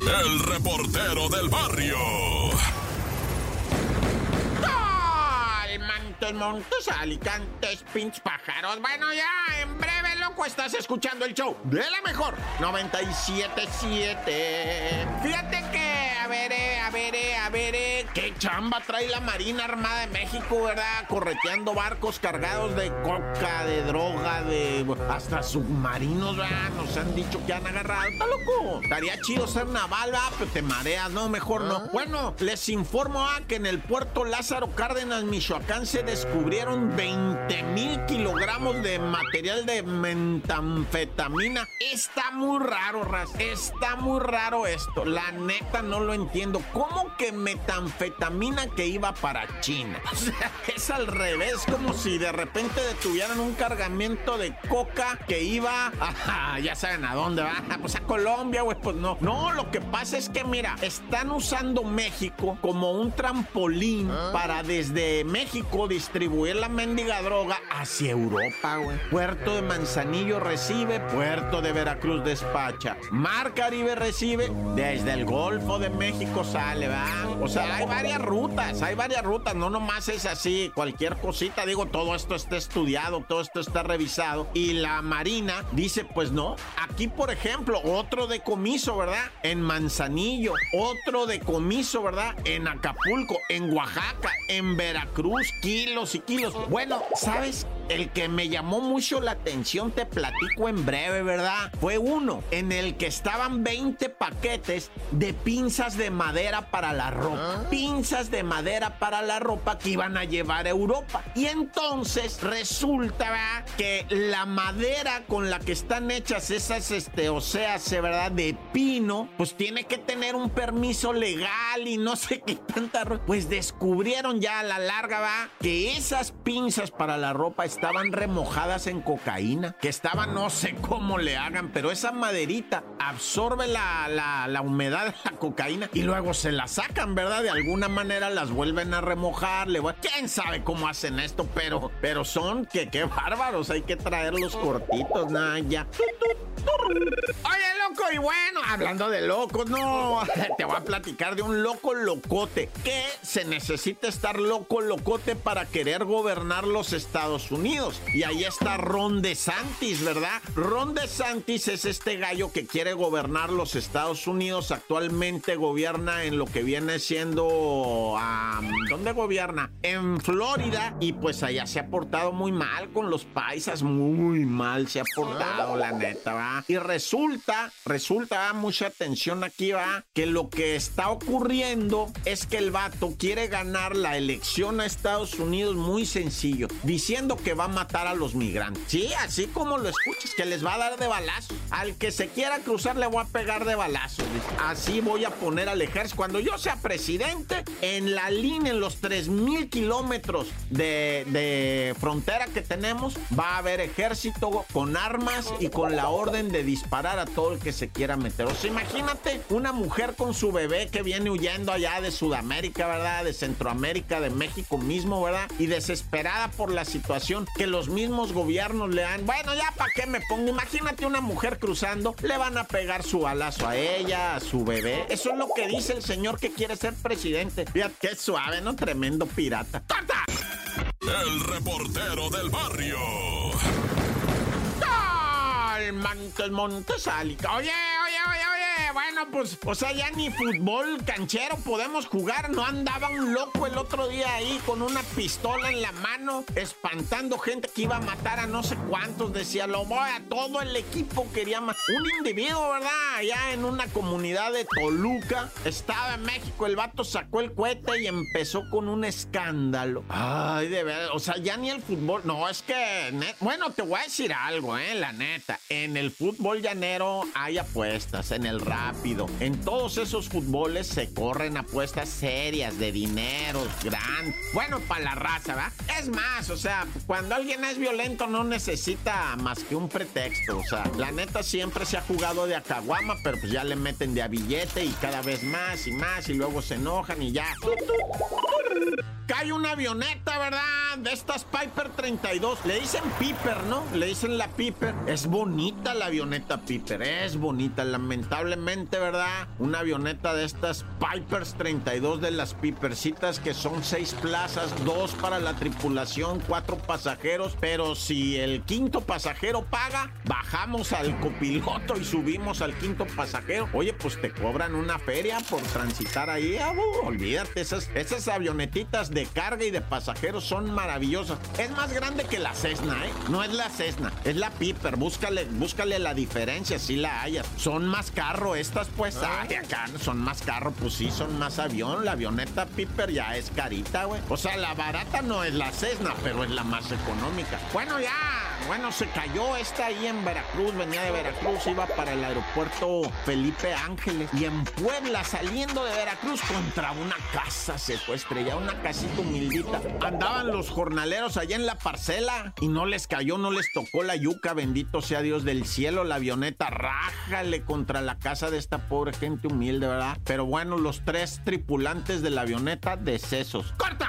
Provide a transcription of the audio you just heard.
El reportero del barrio. Montes, montes, alicantes, pinch pájaros. Bueno, ya en breve, loco, estás escuchando el show de la mejor 977. Fíjate que, a ver, eh, a ver, eh, a ver, eh, qué chamba trae la Marina Armada de México, ¿verdad? Correteando barcos cargados de coca, de droga, de hasta submarinos, ¿verdad? Nos han dicho que han agarrado. Está loco. Estaría chido ser naval, ¿verdad? Pero te mareas, no, mejor no. Bueno, les informo a que en el puerto Lázaro Cárdenas, Michoacán, se descubrieron 20 mil kilogramos de material de metanfetamina. Está muy raro, Raz. Está muy raro esto. La neta no lo entiendo. ¿Cómo que metanfetamina que iba para China? O sea, es al revés, como si de repente detuvieran un cargamento de coca que iba a, ya saben a dónde va, pues a Colombia, güey, pues no. No, lo que pasa es que, mira, están usando México como un trampolín para desde México distribuir la mendiga droga hacia Europa, güey. Puerto de Manzanillo recibe, Puerto de Veracruz despacha. Mar Caribe recibe, desde el Golfo de México sale, ¿va? O sea, hay varias rutas, hay varias rutas, no nomás es así, cualquier cosita, digo, todo esto está estudiado, todo esto está revisado. Y la Marina dice, pues no, aquí por ejemplo, otro decomiso, ¿verdad? En Manzanillo, otro decomiso, ¿verdad? En Acapulco, en Oaxaca, en Veracruz, kilos y kilos. Bueno, ¿sabes? El que me llamó mucho la atención, te platico en breve, ¿verdad? Fue uno en el que estaban 20 paquetes de pinzas de madera para la ropa. Pinzas de madera para la ropa que iban a llevar a Europa. Y entonces resulta ¿verdad? que la madera con la que están hechas esas este, oseas, ¿verdad? De pino, pues tiene que tener un permiso legal y no sé qué tanta ropa. Pues descubrieron ya a la larga, ¿va? Que esas pinzas para la ropa estaban remojadas en cocaína, que estaban, no sé cómo le hagan, pero esa maderita absorbe la, la, la humedad de la cocaína y luego se la sacan, ¿verdad? De alguna manera las vuelven a remojar, le voy- quién sabe cómo hacen esto, pero, pero son que qué bárbaros, hay que traerlos cortitos, nada, ya. Oye, loco, y bueno, hablando de locos, no, te voy a platicar de un loco locote que se necesita estar loco locote para querer gobernar los Estados Unidos. Y ahí está Ron DeSantis, ¿verdad? Ron DeSantis es este gallo que quiere gobernar los Estados Unidos. Actualmente gobierna en lo que viene siendo... am, ¿Dónde gobierna? En Florida. Y pues allá se ha portado muy mal con los paisas. Muy mal se ha portado, la neta, ¿va? Y resulta, resulta, ¿va? Mucha atención aquí, va, que lo que está ocurriendo es que el vato quiere ganar la elección a Estados Unidos muy sencillo, diciendo que va a matar a los migrantes. Sí, así como lo escuchas, que les va a dar de balazo. Al que se quiera cruzar le voy a pegar de balazo. Así voy a poner al ejército. Cuando yo sea presidente, en la línea, en los 3.000 kilómetros de, de frontera que tenemos, va a haber ejército con armas y con la orden de disparar a todo el que se quiera meter. Sea, imagínate una mujer con su bebé que viene huyendo allá de Sudamérica, ¿verdad? De Centroamérica, de México mismo, ¿verdad? Y desesperada por la situación que los mismos gobiernos le han. Bueno, ya para qué me pongo. Imagínate una mujer cruzando, le van a pegar su balazo a ella, a su bebé. Eso es lo que dice el señor que quiere ser presidente. Fíjate qué suave, ¿no? Tremendo pirata. ¡Corta! El reportero del barrio. Al Montes, Montes, oye, oye. Bueno, pues, o sea, ya ni fútbol canchero podemos jugar. No andaba un loco el otro día ahí con una pistola en la mano, espantando gente que iba a matar a no sé cuántos. Decía, lo voy a todo el equipo quería matar. Un individuo, ¿verdad? Allá en una comunidad de Toluca. Estaba en México, el vato sacó el cohete y empezó con un escándalo. Ay, de verdad, o sea, ya ni el fútbol. No, es que, bueno, te voy a decir algo, ¿eh? La neta. En el fútbol llanero hay apuestas, en el rápido. En todos esos fútboles se corren apuestas serias de dineros, grandes. Bueno, para la raza, ¿va? Es más, o sea, cuando alguien es violento no necesita más que un pretexto. O sea, la neta siempre se ha jugado de acaguama, pero pues ya le meten de a billete y cada vez más y más y luego se enojan y ya. Cae una avioneta, ¿verdad? De estas Piper 32. Le dicen Piper, ¿no? Le dicen la Piper. Es bonita la avioneta Piper, es bonita. Lamentablemente casualmente, ¿verdad? Una avioneta de estas Pipers 32 de las Pipercitas que son seis plazas, dos para la tripulación, cuatro pasajeros, pero si el quinto pasajero paga, bajamos al copiloto y subimos al quinto pasajero. Oye, pues te cobran una feria por transitar ahí. Ah, olvídate, esas, esas avionetitas de carga y de pasajeros son maravillosas. Es más grande que la Cessna, ¿eh? No es la Cessna, es la Piper. Búscale, búscale la diferencia si la hayas. Son más carro estas, pues. Ah. Ay, acá son más carro, pues sí, son más avión. La avioneta Piper ya es carita, güey. O sea, la barata no es la Cessna, pero es la más económica. Bueno, ya, bueno, se cayó esta ahí en Veracruz, venía de Veracruz, iba para el aeropuerto Felipe Ángeles. Y en Puebla, saliendo de Veracruz, contra una casa se fue estrellada, una casita humildita. Andaban los jornaleros allá en la parcela y no les cayó, no les tocó la yuca, bendito sea Dios del cielo, la avioneta, rájale contra la casa de esta pobre gente humilde, ¿verdad? Pero bueno, los tres tripulantes de la avioneta, decesos. ¡Corta!